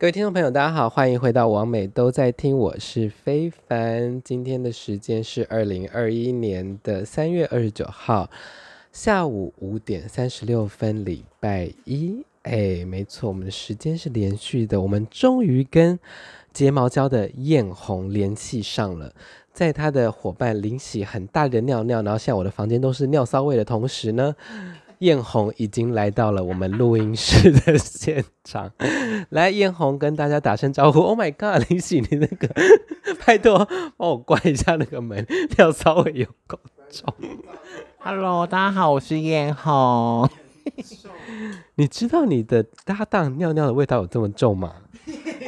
各位听众朋友，大家好，欢迎回到王美都在听，我是非凡。今天的时间是二零二一年的三月二十九号下午五点三十六分，礼拜一。哎，没错，我们的时间是连续的，我们终于跟睫毛胶的艳红联系上了。在他的伙伴林喜很大的尿尿，然后像我的房间都是尿骚味的同时呢。彦宏已经来到了我们录音室的现场，来，艳红跟大家打声招呼。Oh my god，林喜你那个，拜托帮我关一下那个门，要稍微有够重。Hello，大家好，我是艳红。你知道你的搭档尿尿的味道有这么重吗？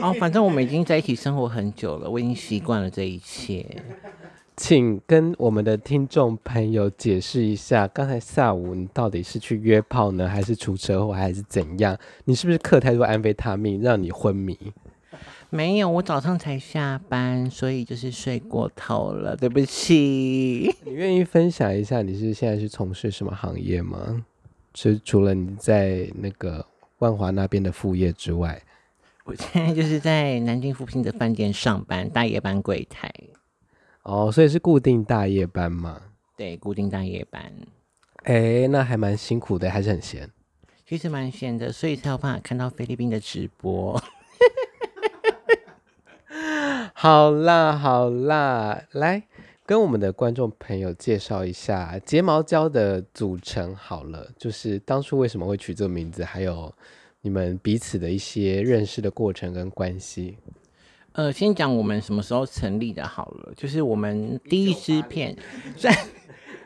哦，反正我们已经在一起生活很久了，我已经习惯了这一切。请跟我们的听众朋友解释一下，刚才下午你到底是去约炮呢，还是出车祸，还是怎样？你是不是嗑太多安非他命，让你昏迷？没有，我早上才下班，所以就是睡过头了，对不起。你愿意分享一下，你是现在是从事什么行业吗？是除了你在那个万华那边的副业之外，我现在就是在南京附近的饭店上班，大夜班柜台。哦，所以是固定大夜班嘛？对，固定大夜班。哎、欸，那还蛮辛苦的，还是很闲。其实蛮闲的，所以才有办法看到菲律宾的直播。好啦好啦，来跟我们的观众朋友介绍一下睫毛胶的组成。好了，就是当初为什么会取这个名字，还有你们彼此的一些认识的过程跟关系。呃，先讲我们什么时候成立的好了，就是我们第一支片 在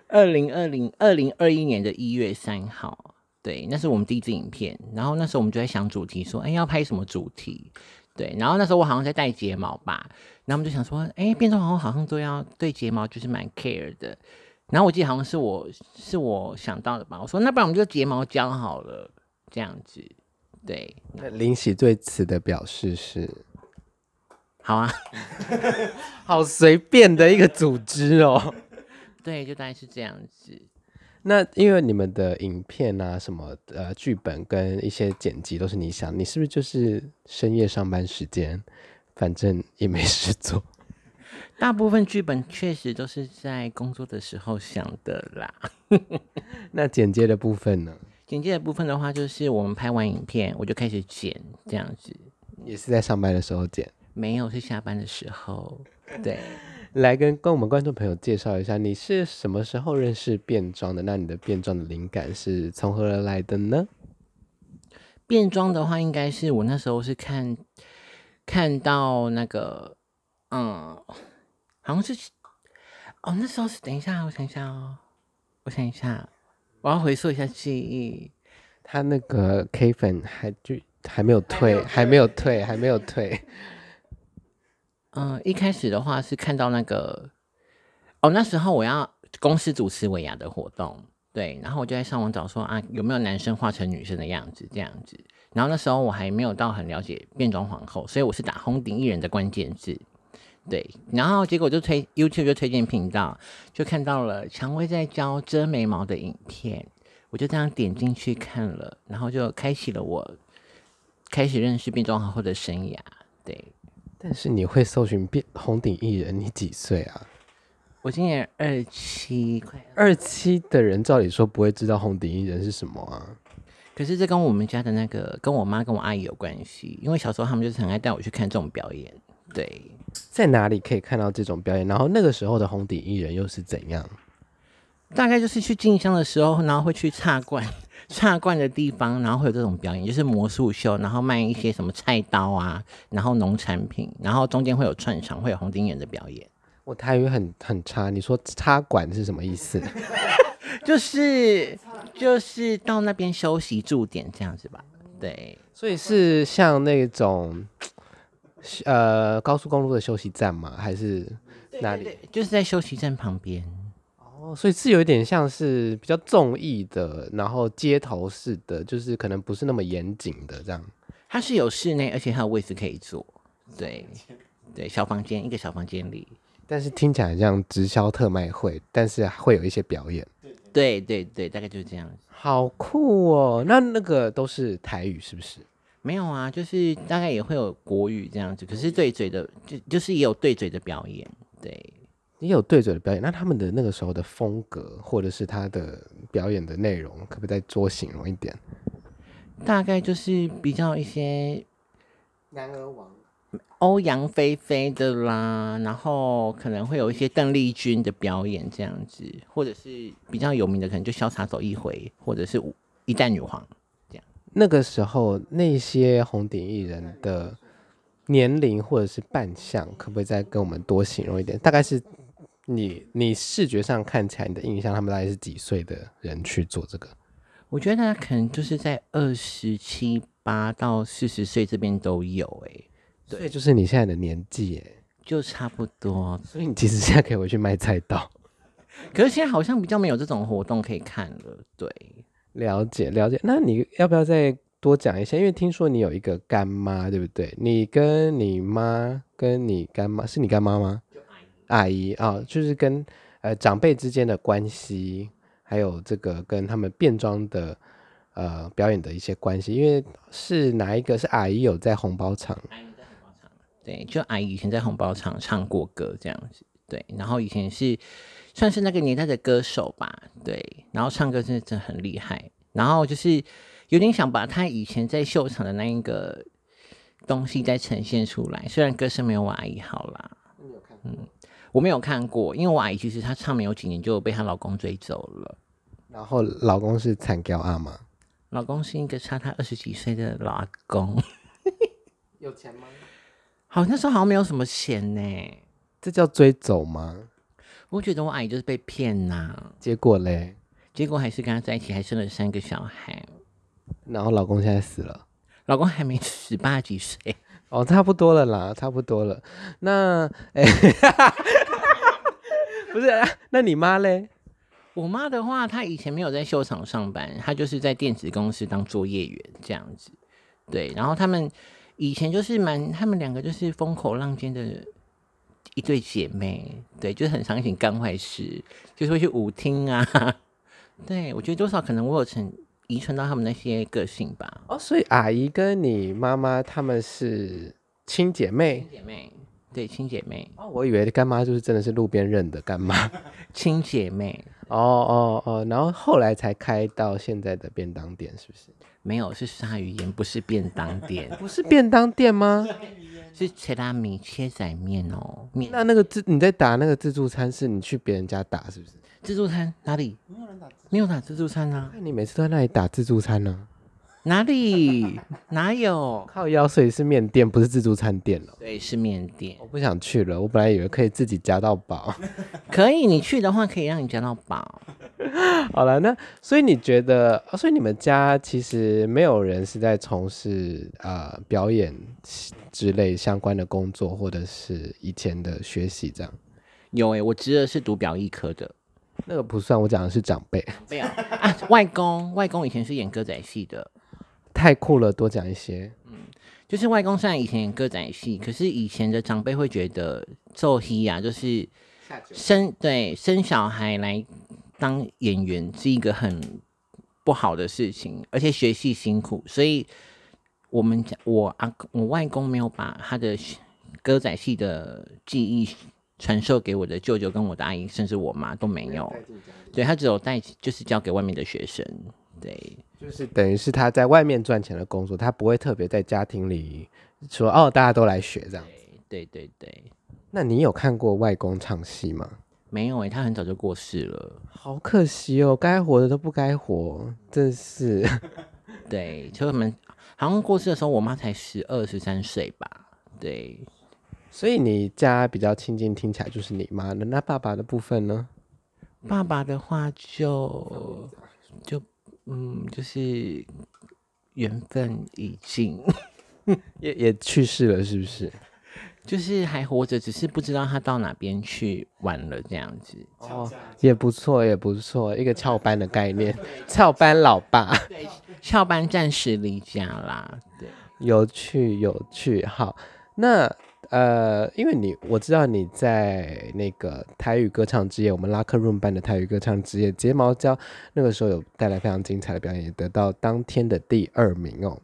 二零二零二零二一年的一月三号，对，那是我们第一支影片。然后那时候我们就在想主题，说，哎，要拍什么主题？对，然后那时候我好像在戴睫毛吧，然后我们就想说，哎，变装皇后好像都要对睫毛就是蛮 care 的。然后我记得好像是我是我想到的吧，我说那不然我们就睫毛胶好了，这样子。对，那林喜对此的表示是。好啊，好随便的一个组织哦。对，就大概是这样子。那因为你们的影片啊，什么呃剧本跟一些剪辑都是你想，你是不是就是深夜上班时间，反正也没事做？大部分剧本确实都是在工作的时候想的啦。那剪接的部分呢？剪接的部分的话，就是我们拍完影片，我就开始剪，这样子。也是在上班的时候剪。没有，是下班的时候。对，来跟跟我们观众朋友介绍一下，你是什么时候认识变装的？那你的变装的灵感是从何而来的呢？变装的话，应该是我那时候是看看到那个，嗯，好像是哦，那时候是等一下，我想一下哦，我想一下，我要回溯一下记忆。他那个 K 粉还就还没有退，还没有退，还没有退。嗯，一开始的话是看到那个，哦，那时候我要公司主持尾牙的活动，对，然后我就在上网找说啊，有没有男生化成女生的样子这样子，然后那时候我还没有到很了解变装皇后，所以我是打红顶艺人的关键字，对，然后结果就推 YouTube 就推荐频道，就看到了蔷薇在教遮眉毛的影片，我就这样点进去看了，然后就开启了我开始认识变装皇后的生涯，对。但是你会搜寻变红顶艺人？你几岁啊？我今年二七，快二七的人，照理说不会知道红顶艺人是什么啊。可是这跟我们家的那个，跟我妈跟我阿姨有关系，因为小时候他们就是很爱带我去看这种表演。对，在哪里可以看到这种表演？然后那个时候的红顶艺人又是怎样？大概就是去进香的时候，然后会去插罐。插罐的地方，然后会有这种表演，就是魔术秀，然后卖一些什么菜刀啊，然后农产品，然后中间会有串场，会有红顶眼的表演。我台语很很差，你说插管是什么意思？就是就是到那边休息驻点这样子吧。对，所以是像那种呃高速公路的休息站吗？还是哪里？对对对，就是在休息站旁边。哦，所以是有一点像是比较综艺的，然后街头式的，就是可能不是那么严谨的这样。它是有室内，而且还有位置可以坐。对，对，小房间，一个小房间里。但是听起来像直销特卖会，但是会有一些表演。对对对，大概就是这样。好酷哦！那那个都是台语是不是？没有啊，就是大概也会有国语这样子，可是对嘴的就就是也有对嘴的表演，对，也有对嘴的表演。那他们的那个时候的风格，或者是他的表演的内容，可不可以再多形容一点？大概就是比较一些男儿王。欧阳菲菲的啦，然后可能会有一些邓丽君的表演这样子，或者是比较有名的，可能就潇洒走一回，或者是一代女皇这样。那个时候那些红顶艺人的年龄或者是扮相，可不可以再跟我们多形容一点？大概是你你视觉上看起来你的印象，他们大概是几岁的人去做这个？我觉得他可能就是在二十七八到四十岁这边都有诶、欸。对，就是你现在的年纪，哎，就差不多。所以你其实现在可以回去卖菜刀，可是现在好像比较没有这种活动可以看了。对，了解了解。那你要不要再多讲一下？因为听说你有一个干妈，对不对？你跟你妈跟你干妈是你干妈吗？阿姨啊、哦，就是跟呃长辈之间的关系，还有这个跟他们变装的呃表演的一些关系。因为是哪一个是阿姨有在红包场？对，就阿姨以前在红包场唱过歌这样子，对，然后以前是算是那个年代的歌手吧，对，然后唱歌真的真的很厉害，然后就是有点想把他以前在秀场的那一个东西再呈现出来，虽然歌声没有我阿姨好啦，嗯，我没有看过，因为我阿姨其实她唱没有几年就被她老公追走了，然后老公是惨叫阿妈，老公是一个差她二十几岁的老阿公，有钱吗？好，那时候好像没有什么钱呢，这叫追走吗？我觉得我阿姨就是被骗呐、啊。结果嘞？结果还是跟他在一起，还生了三个小孩。然后老公现在死了，老公还没十，八十几岁。哦，差不多了啦，差不多了。那，哎，不是，那你妈嘞？我妈的话，她以前没有在秀场上班，她就是在电子公司当作业员这样子。对，然后他们。以前就是蛮，他们两个就是风口浪尖的一对姐妹，对，就是很常一起干坏事，就是会去舞厅啊。对，我觉得多少可能我有成遗传到他们那些个性吧。哦，所以阿姨跟你妈妈他们是亲姐妹？亲姐妹，对，亲姐妹。哦，我以为干妈就是真的是路边认的干妈，亲姐妹。哦哦哦，然后后来才开到现在的便当店，是不是？没有，是鲨鱼盐，不是便当店。不是便当店吗？是切拉米切仔面哦。面。那那个自你在打那个自助餐，是你去别人家打，是不是？自助餐哪里？没有人打，没有打自助餐啊。那你每次都在那里打自助餐呢？哪里？哪有？靠腰，所以是面店，不是自助餐店哦。对，是面店。我不想去了，我本来以为可以自己夹到饱。可以，你去的话可以让你夹到饱。好了，那所以你觉得，所以你们家其实没有人是在从事啊、呃、表演之类相关的工作，或者是以前的学习这样？有诶、欸，我侄儿是读表艺科的，那个不算，我讲的是长辈。没有啊，外公，外公以前是演歌仔戏的，太酷了，多讲一些。嗯，就是外公虽然以前演歌仔戏，可是以前的长辈会觉得做戏啊，就是生对生小孩来。当演员是一个很不好的事情，而且学戏辛苦，所以我们家我阿我外公没有把他的歌仔戏的记忆传授给我的舅舅跟我的阿姨，甚至我妈都没有。对，他只有带，就是交给外面的学生。对，就是等于是他在外面赚钱的工作，他不会特别在家庭里说哦，大家都来学这样。对对对对。那你有看过外公唱戏吗？没有诶、欸，他很早就过世了，好可惜哦，该活的都不该活，真是。对，就我们好像过世的时候，我妈才十二十三岁吧。对，所以你家比较亲近，听起来就是你妈的。那爸爸的部分呢？爸爸的话就就嗯，就是缘分已尽，也也去世了，是不是？就是还活着，只是不知道他到哪边去玩了这样子。哦，也不错，也不错，一个翘班的概念，翘班老爸。对，翘班暂时离家啦。对，有趣，有趣。好，那呃，因为你我知道你在那个台语歌唱之夜，我们拉克润班的台语歌唱之夜，睫毛胶那个时候有带来非常精彩的表演，得到当天的第二名哦。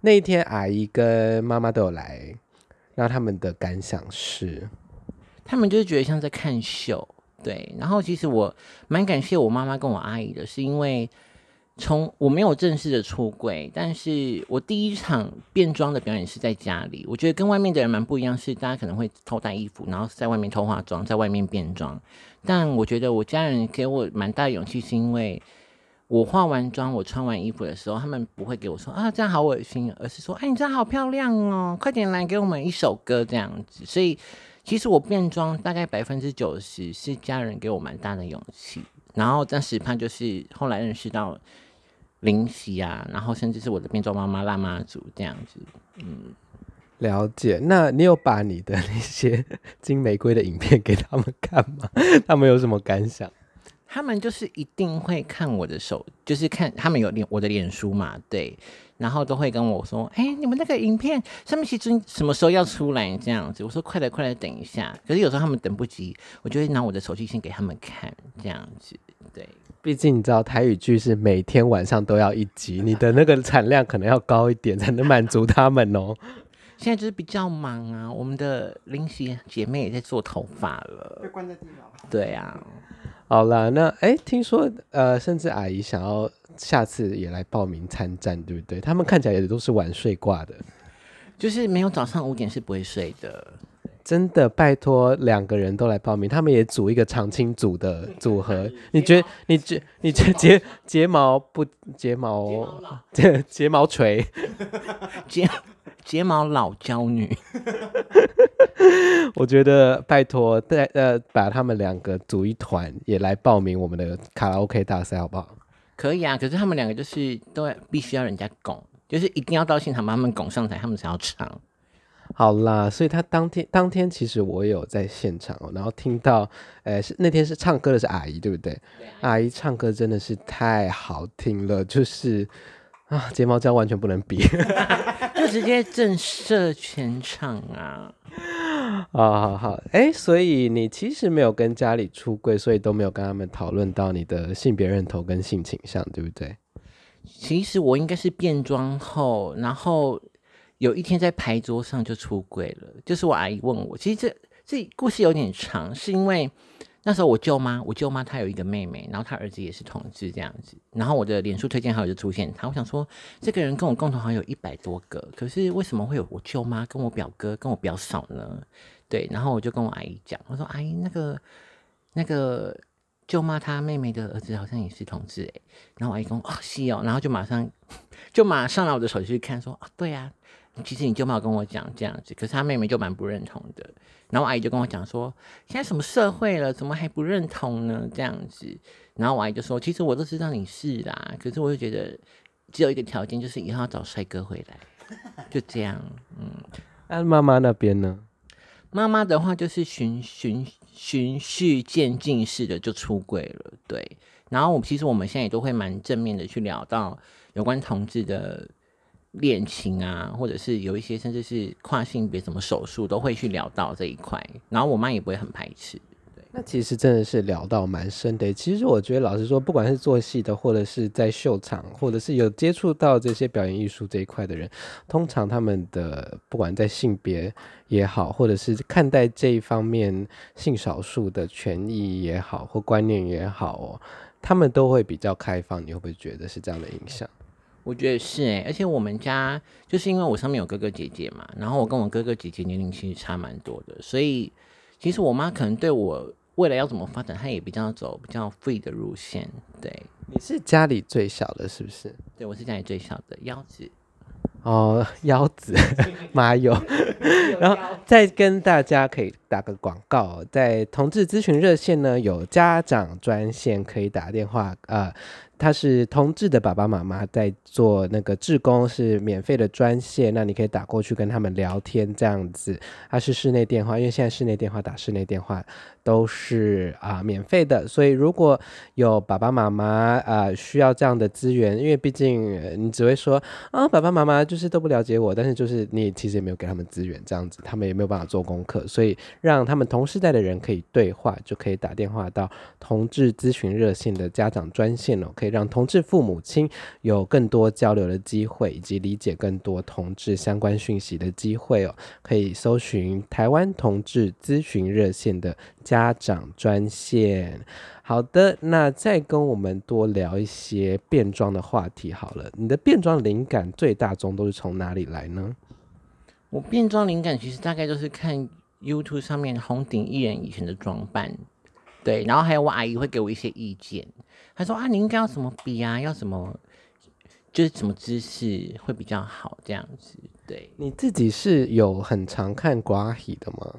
那一天阿姨跟妈妈都有来，然后他们的感想是，他们就是觉得像在看秀，对。然后其实我蛮感谢我妈妈跟我阿姨的，是因为。从我没有正式的出柜，但是我第一场变装的表演是在家里。我觉得跟外面的人蛮不一样，是大家可能会偷带衣服，然后在外面偷化妆，在外面变装。但我觉得我家人给我蛮大的勇气，是因为我化完妆，我穿完衣服的时候，他们不会给我说啊这样好恶心，而是说哎你这样好漂亮哦，快点来给我们一首歌这样子。所以其实我变装大概百分之九十是家人给我蛮大的勇气，然后但是怕就是后来认识到。灵犀啊，然后甚至是我的变装妈妈辣妈族这样子，嗯，了解。那你有把你的那些金玫瑰的影片给他们看吗？他们有什么感想？他们就是一定会看我的手，就是看他们有脸我的脸书嘛，对，然后都会跟我说：“哎、你们那个影片上面其实什么时候要出来？”这样子，我说：“快来，快来，等一下。”可是有时候他们等不及，我就会拿我的手机先给他们看，这样子，对。毕竟你知道台语剧是每天晚上都要一集，你的那个产量可能要高一点才能满足他们哦。现在就是比较忙啊，我们的林夕姐妹也在做头发了，被关在地牢。对啊，好啦，那哎，听说呃，甚至阿姨想要下次也来报名参战，对不对？他们看起来也都是晚睡挂的，就是没有早上五点是不会睡的。真的拜托两个人都来报名，他们也组一个常青组的组合。你觉得？你觉？你觉睫 睫毛不睫毛？睫睫毛锤？睫睫毛老娇女？我觉得拜托带呃把他们两个组一团，也来报名我们的卡拉 OK 大赛，好不好？可以啊，可是他们两个就是都必须要人家拱，就是一定要到现场把他们拱上台，他们才要唱。好啦，所以他当天当天其实我有在现场哦，然后听到，呃，是那天是唱歌的是阿姨，对不对？阿姨唱歌真的是太好听了，就是啊，睫毛胶完全不能比，就直接震慑全场啊！好好好，哎，所以你其实没有跟家里出柜，所以都没有跟他们讨论到你的性别认同跟性倾向，对不对？其实我应该是变装后，然后。有一天在牌桌上就出轨了，就是我阿姨问我，其实这这故事有点长，是因为那时候我舅妈，我舅妈她有一个妹妹，然后她儿子也是同志这样子，然后我的脸书推荐好友就出现他，我想说这个人跟我共同好友一百多个，可是为什么会有我舅妈跟我表哥跟我表嫂呢？对，然后我就跟我阿姨讲，我说阿姨那个那个舅妈她妹妹的儿子好像也是同志诶，然后我阿姨说哦是哦，然后就马上 就马上拿我的手机去看说啊对呀。其实你舅妈有跟我讲这样子，可是他妹妹就蛮不认同的。然后我阿姨就跟我讲说，现在什么社会了，怎么还不认同呢？这样子。然后我阿姨就说，其实我都知道你是啦，可是我就觉得只有一个条件，就是以后要找帅哥回来，就这样。嗯，那妈妈那边呢？妈妈的话就是循循循序渐进式的就出轨了，对。然后我其实我们现在也都会蛮正面的去聊到有关同志的。恋情啊，或者是有一些甚至是跨性别什么手术，都会去聊到这一块。然后我妈也不会很排斥。对，那其实真的是聊到蛮深的。其实我觉得，老实说，不管是做戏的，或者是在秀场，或者是有接触到这些表演艺术这一块的人，通常他们的不管在性别也好，或者是看待这一方面性少数的权益也好，或观念也好哦，他们都会比较开放。你会不会觉得是这样的影响？我觉得是哎，而且我们家就是因为我上面有哥哥姐姐嘛，然后我跟我哥哥姐姐年龄其实差蛮多的，所以其实我妈可能对我未来要怎么发展，她也比较走比较 free 的路线。对，你是家里最小的，是不是？对，我是家里最小的腰子。哦，腰子，妈有。然后再跟大家可以打个广告，在同志咨询热线呢，有家长专线可以打电话啊。呃他是同志的爸爸妈妈在做那个志工，是免费的专线，那你可以打过去跟他们聊天这样子。他是室内电话，因为现在室内电话打室内电话都是啊、免费的，所以如果有爸爸妈妈啊需要这样的资源，因为毕竟你只会说啊爸爸妈妈就是都不了解我，但是就是你其实也没有给他们资源这样子，他们也没有办法做功课，所以让他们同世代的人可以对话，就可以打电话到同志咨询热线的家长专线了，可以。让同志父母亲有更多交流的机会，以及理解更多同志相关讯息的机会哦。可以搜寻台湾同志咨询热线的家长专线。好的，那再跟我们多聊一些变装的话题好了。你的变装灵感最大宗都是从哪里来呢？我变装灵感其实大概都是看 YouTube 上面红顶艺人以前的装扮，对，然后还有我阿姨会给我一些意见，她说啊，你应该要什么笔啊，要什么，就是什么姿势会比较好这样子。对，你自己是有很常看瓜戏的吗？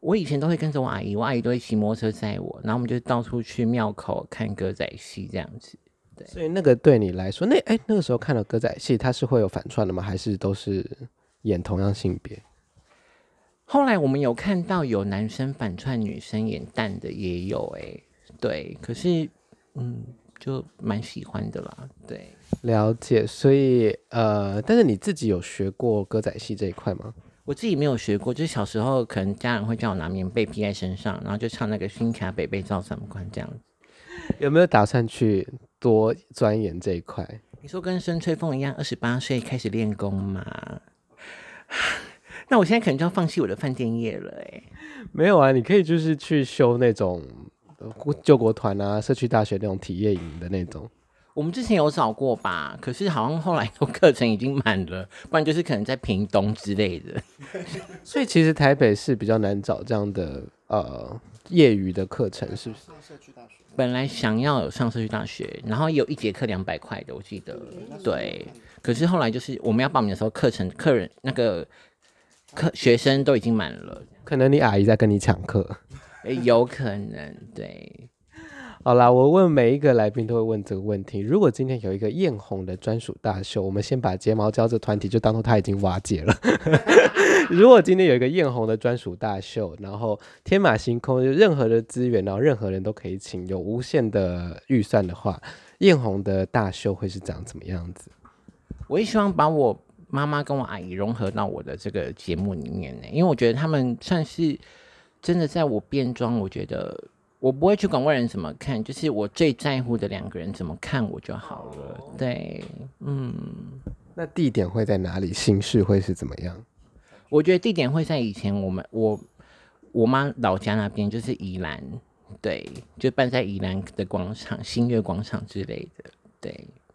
我以前都会跟着我阿姨，我阿姨都会骑摩托车载我，然后我们就到处去庙口看歌仔戏这样子。对，所以那个对你来说，那哎、欸、那个时候看了歌仔戏，它是会有反串的吗？还是都是演同样性别？后来我们有看到有男生反串女生演旦的也有哎、欸，对，可是嗯，就蛮喜欢的啦。对，了解。所以呃，但是你自己有学过歌仔戏这一块吗？我自己没有学过，就是小时候可能家人会叫我拿棉被披在身上，然后就唱那个《新卡北北照三关》这样子。有没有打算去多钻研这一块？你说跟孙吹风一样，二十八岁开始练功嘛？那我现在可能就要放弃我的饭店业了哎。没有啊，你可以就是去修那种救国团啊、社区大学那种体验营的那种。我们之前有找过吧，可是好像后来都课程已经满了，不然就是可能在屏东之类的。所以其实台北是比较难找这样的呃业余的课程，是不是？上社区大学。本来想要有上社区大学，然后有一节课两百块的，我记得。对。可是后来就是我们要报名的时候，课程客人那个课学生都已经满了，可能你阿姨在跟你抢课。有可能，对。好啦，我问每一个来宾都会问这个问题：如果今天有一个艳红的专属大秀，我们先把睫毛胶这团体就当做他已经瓦解了。如果今天有一个艳红的专属大秀，然后天马行空，就任何的资源，然后任何人都可以请，有无限的预算的话，艳红的大秀会是长怎么样子？我也希望把我妈妈跟我阿姨融合到我的这个节目里面呢，因为我觉得他们算是真的在我变装，我觉得。我不会去管外人怎么看，就是我最在乎的两个人怎么看我就好了。对，嗯。那地点会在哪里？形式会是怎么样？我觉得地点会在以前我们我我妈老家那边，就是宜兰，对，就办在宜兰的广场、新月广场之类的。对，嗯，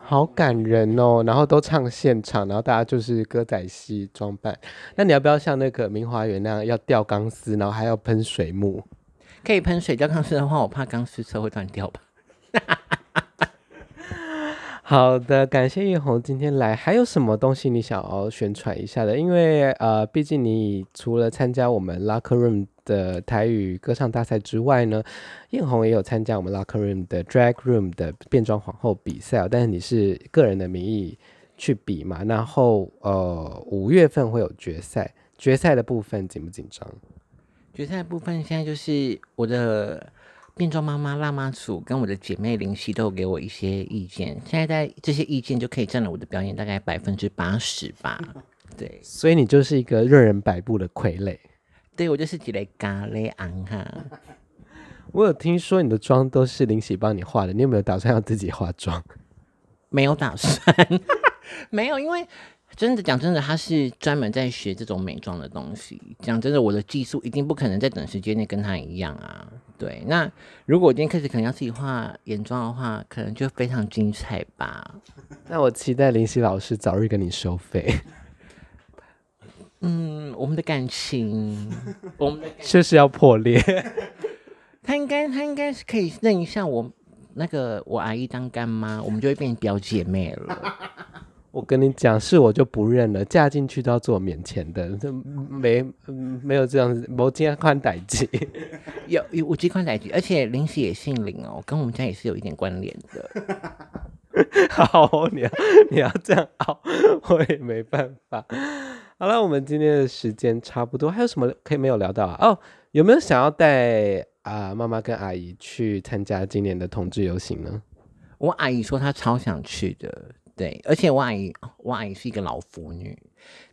好感人哦。然后都唱现场，然后大家就是歌仔戏装扮。那你要不要像那个明华园那样，要吊钢丝，然后还要喷水幕？可以喷水吊钢丝的话，我怕钢丝车会断掉吧。好的，感谢艳红今天来。还有什么东西你想要宣传一下的？因为呃，毕竟你除了参加我们 Locker Room 的台语歌唱大赛之外呢，艳红也有参加我们 Locker Room 的 Drag Room 的变装皇后比赛。但是你是个人的名义去比嘛？然后呃，五月份会有决赛，决赛的部分紧不紧张？决赛部分现在就是我的变装妈妈辣妈组跟我的姐妹林夕都有给我一些意见，现在在这些意见就可以占了我的表演大概百分之八十吧。对，所以你就是一个任人摆布的傀儡。对，我就是几类咖喱昂哈。我有听说你的妆都是林夕帮你化的，你有没有打算要自己化妆？没有打算，没有，因为。真的讲真的，他是专门在学这种美妆的东西。讲真的，我的技术一定不可能在短时间内跟他一样啊。对，那如果我今天开始可能要自己画眼妆的话，可能就非常精彩吧。那我期待林夕老师早日跟你收费。嗯，我们的感情，我们的就是要破裂。他应该，他应该是可以认一下我那个我阿姨当干妈，我们就会变表姐妹了。我跟你讲，是我就不认了，嫁进去都要做免钱的，这没没有这样子，无这款代志，有有无这款代志，而且林夕也姓林哦，跟我们家也是有一点关联的。好，你要你要这样熬，我也没办法。好了，我们今天的时间差不多，还有什么可以没有聊到啊？哦，有没有想要带啊妈妈跟阿姨去参加今年的同志游行呢？我阿姨说她超想去的。对，而且我阿姨，我阿姨是一个老腐女，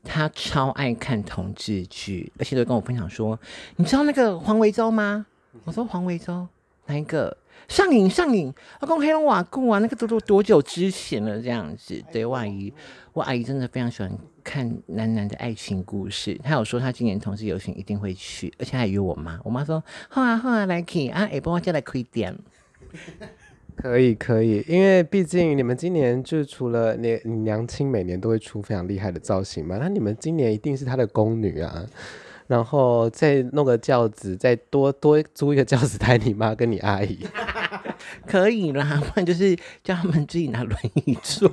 她超爱看同志剧，而且都跟我分享说，你知道那个黄维洲吗？我说黄维洲，哪一个？上瘾上瘾，我讲黑龙瓦固啊，那个都都多久之前了？这样子，对，我阿姨，我阿姨真的非常喜欢看男男的爱情故事。她有说她今年同志游行一定会去，而且还约我妈。我妈说好啊好啊，来去啊，下帮我叫来开店。可以可以，因为毕竟你们今年就除了你娘亲每年都会出非常厉害的造型嘛，那你们今年一定是她的宫女啊。然后再弄个轿子，再多多租一个轿子抬你妈跟你阿姨，可以啦，不然就是叫他们自己拿轮椅坐。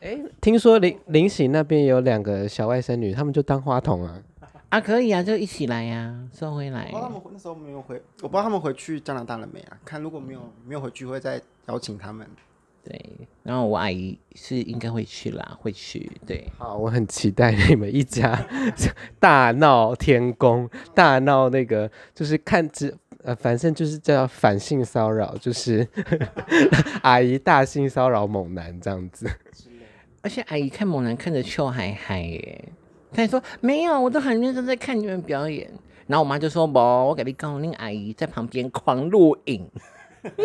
哎，听说林林喜那边有两个小外甥女，他们就当花童啊。啊，可以啊，就一起来呀，啊，送回来。我不知道他们那时候没有回，我不知道他们回去加拿大了没啊？看如果没有没有回去，会再邀请他们。对，然后我阿姨是应该会去啦，会去。对，好，我很期待你们一家 大闹天宫，大闹那个，就是看只呃，反正就是叫反性骚扰，就是 阿姨大性骚扰猛男这样子。而且阿姨看猛男看着秀还嗨耶，她还说没有，我都很认真在看你们表演。然后我妈就说不，我给你告，那个阿姨在旁边狂录影。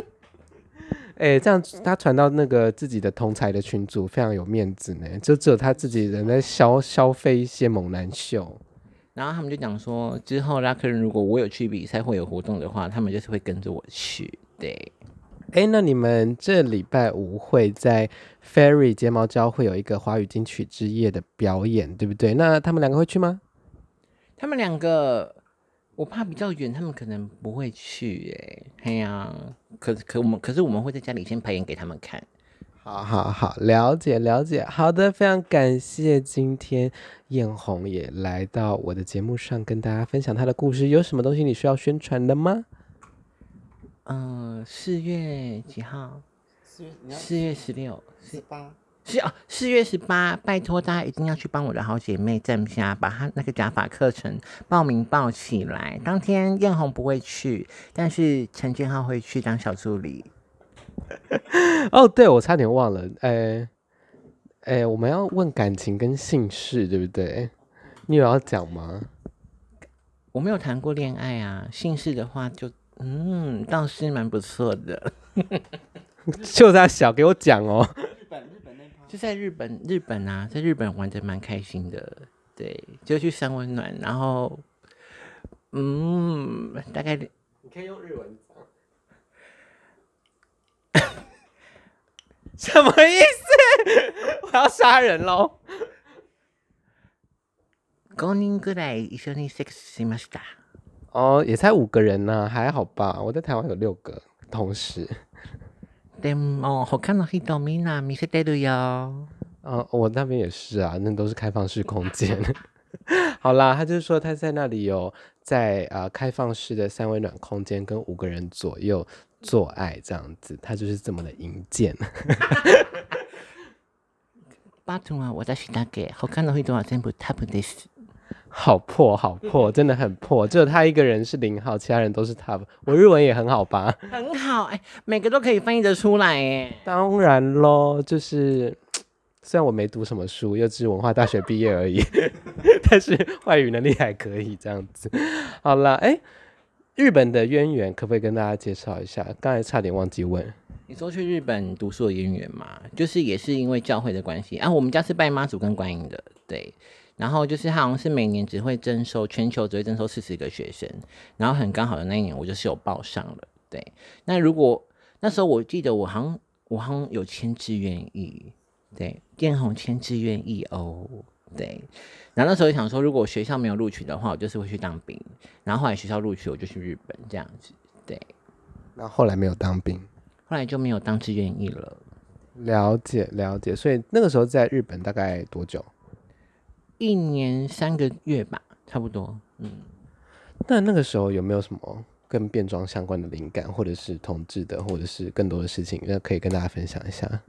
哎、欸，这样他传到那个自己的同才的群组，非常有面子呢。就只有他自己人在消消费一些猛男秀，然后他们就讲说，之后拉客人如果我有去比赛或有活动的话，他们就是会跟着我去。对，哎、欸，那你们这礼拜五会在 Ferry 睫毛胶会有一个华语金曲之夜的表演，对不对？那他们两个会去吗？他们两个。我怕比较远，他们可能不会去哎。哎呀，可可我们可是我们会在家里先排演给他们看。好好好，了解了解。好的，非常感谢今天艳红也来到我的节目上跟大家分享她的故事。有什么东西你需要宣传的吗？嗯、呃，四月几号？四月四月十六、十八。是啊，四月十八，拜托大家一定要去帮我的好姐妹站下，把她那个假发课程报名报起来。当天艳红不会去，但是陈俊浩会去当小助理。哦，对，我差点忘了，哎、欸、哎、欸，我们要问感情跟姓氏，对不对？你有要讲吗？我没有谈过恋爱啊，姓氏的话就嗯，倒是蛮不错的。就在小，给我讲哦。就在日本，日本啊，在日本玩的蛮开心的，对，就去三温暖，然后，嗯，大概你可以用日文讲，什么意思？我要杀人喽！五人ぐらい一绪にセックスしました。 哦，也才五个人呢、啊，还好吧？我在台湾有六个同时。でも他の人みんな见せてるよ。嗯，我那边也是啊，那都是开放式空间。好啦，他就是说他在那里有在啊、呃、开放式的三温暖空间跟五个人左右做爱这样子，他就是这么的淫贱。バトンは私だけ、他の人は全部タブです。 好破，好破，真的很破。只有他一个人是零号，其他人都是 top。我日文也很好吧？很好，哎，每个都可以翻译得出来，哎。当然喽，就是虽然我没读什么书，又只是文化大学毕业而已，但是外语能力还可以，这样子。好了，哎，日本的渊源可不可以跟大家介绍一下？刚才差点忘记问。你说去日本读书的渊源嘛？就是也是因为教会的关系啊。我们家是拜妈祖跟观音的，对。然后就是他好像是每年只会征收全球只会征收四十个学生，然后很刚好的那一年我就是有报上了，对。那如果那时候我记得我好像我好像有签志愿意，对，艳红签志愿意哦，对。然后那时候想说，如果学校没有录取的话，我就是会去当兵。然后后来学校录取，我就去日本这样子，对。那后来没有当兵，后来就没有当志愿役了。了解了解，所以那个时候在日本大概多久？一年三个月吧，差不多。嗯，那那个时候有没有什么跟变装相关的灵感，或者是同志的，或者是更多的事情，那可以跟大家分享一下？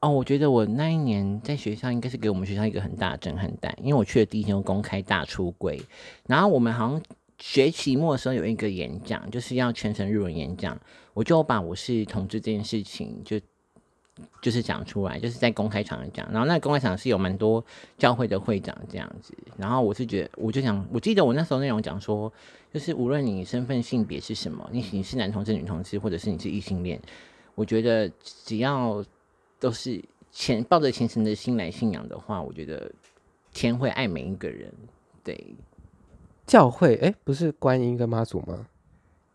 哦，我觉得我那一年在学校应该是给我们学校一个很大的震撼弹，因为我去的第一天公开大出柜，然后我们好像学期末的时候有一个演讲，就是要全程日文演讲，我就把我是同志这件事情就就是讲出来，就是在公开场讲。然后那公开场是有蛮多教会的会长这样子。然后我是觉得，我就想，我记得我那时候内容讲说，就是无论你身份性别是什么，你你是男同志、女同志，或者是你是异性恋，我觉得只要都是虔抱着虔诚的心来信仰的话，我觉得天会爱每一个人。对，教会哎，不是观音跟妈祖吗？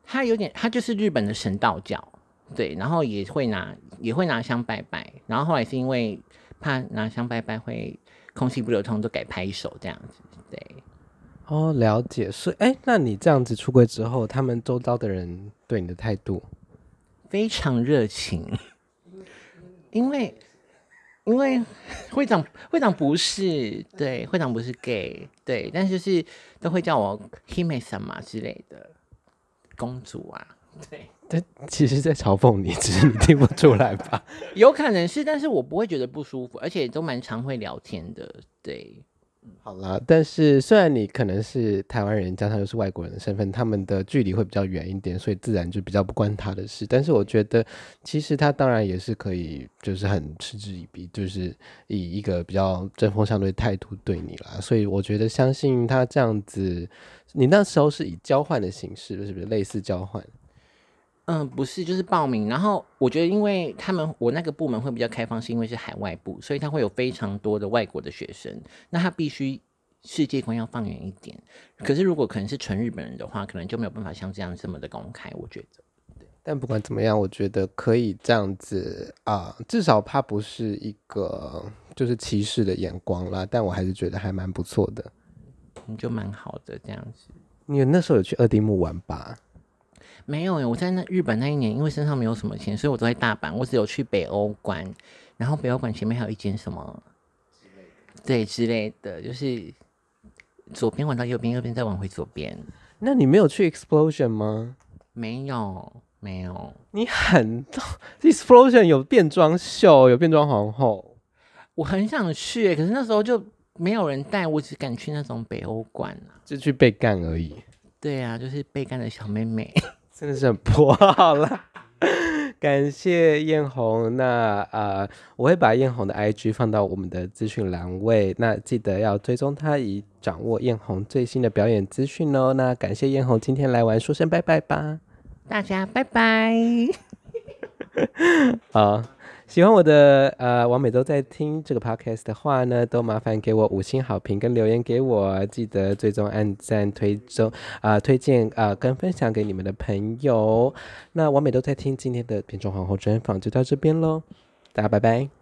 他有点，他就是日本的神道教。对，然后也会拿也会拿香拜拜，然后后来是因为怕拿香拜拜会空气不流通，就改拍手这样子。对，哦，了解。所以，哎，那你这样子出柜之后，他们周遭的人对你的态度非常热情，因为因为会长会长不是对会长不是 gay，对，但是是都会叫我 hime 什么之类的公主啊，对。他 其实，在嘲讽你，只是你听不出来吧？有可能是，但是我不会觉得不舒服，而且都蛮常会聊天的。对，好啦，但是虽然你可能是台湾人，加上又是外国人的身份，他们的距离会比较远一点，所以自然就比较不关他的事。但是我觉得，其实他当然也是可以，就是很嗤之以鼻，就是以一个比较针锋相对态度对你啦。所以我觉得，相信他这样子，你那时候是以交换的形式，是不是类似交换？嗯，不是，就是报名。然后我觉得，因为他们我那个部门会比较开放，是因为是海外部，所以他会有非常多的外国的学生。那他必须世界观要放远一点。可是如果可能是纯日本人的话，可能就没有办法像这样这么的公开。我觉得，对。但不管怎么样，我觉得可以这样子啊，至少他不是一个就是歧视的眼光啦。但我还是觉得还蛮不错的，你就蛮好的这样子。你那时候有去二丁目玩吧？没有诶，我在那日本那一年，因为身上没有什么钱，所以我都在大阪。我只有去北欧馆，然后北欧馆前面还有一间什么，对之类的，就是左边玩到右边，右边再往回左边。那你没有去 Explosion 吗？没有，没有。你很 Explosion 有变装秀，有变装皇后，我很想去，可是那时候就没有人带，我只敢去那种北欧馆啊，就去被干而已。对啊，就是被干的小妹妹。真的是很破，好了，感谢艳红。那呃，我会把艳红的 IG 放到我们的资讯栏位，那记得要追踪她，以掌握艳红最新的表演资讯哦。那感谢艳红今天来玩，说声拜拜吧，大家拜拜。好。喜欢我的呃，王美都在听这个 podcast 的话呢，都麻烦给我五星好评跟留言给我，记得最终、按赞、推送啊、推荐啊、呃，跟分享给你们的朋友。那完美都在听今天的变装皇后专访就到这边喽，大家拜拜。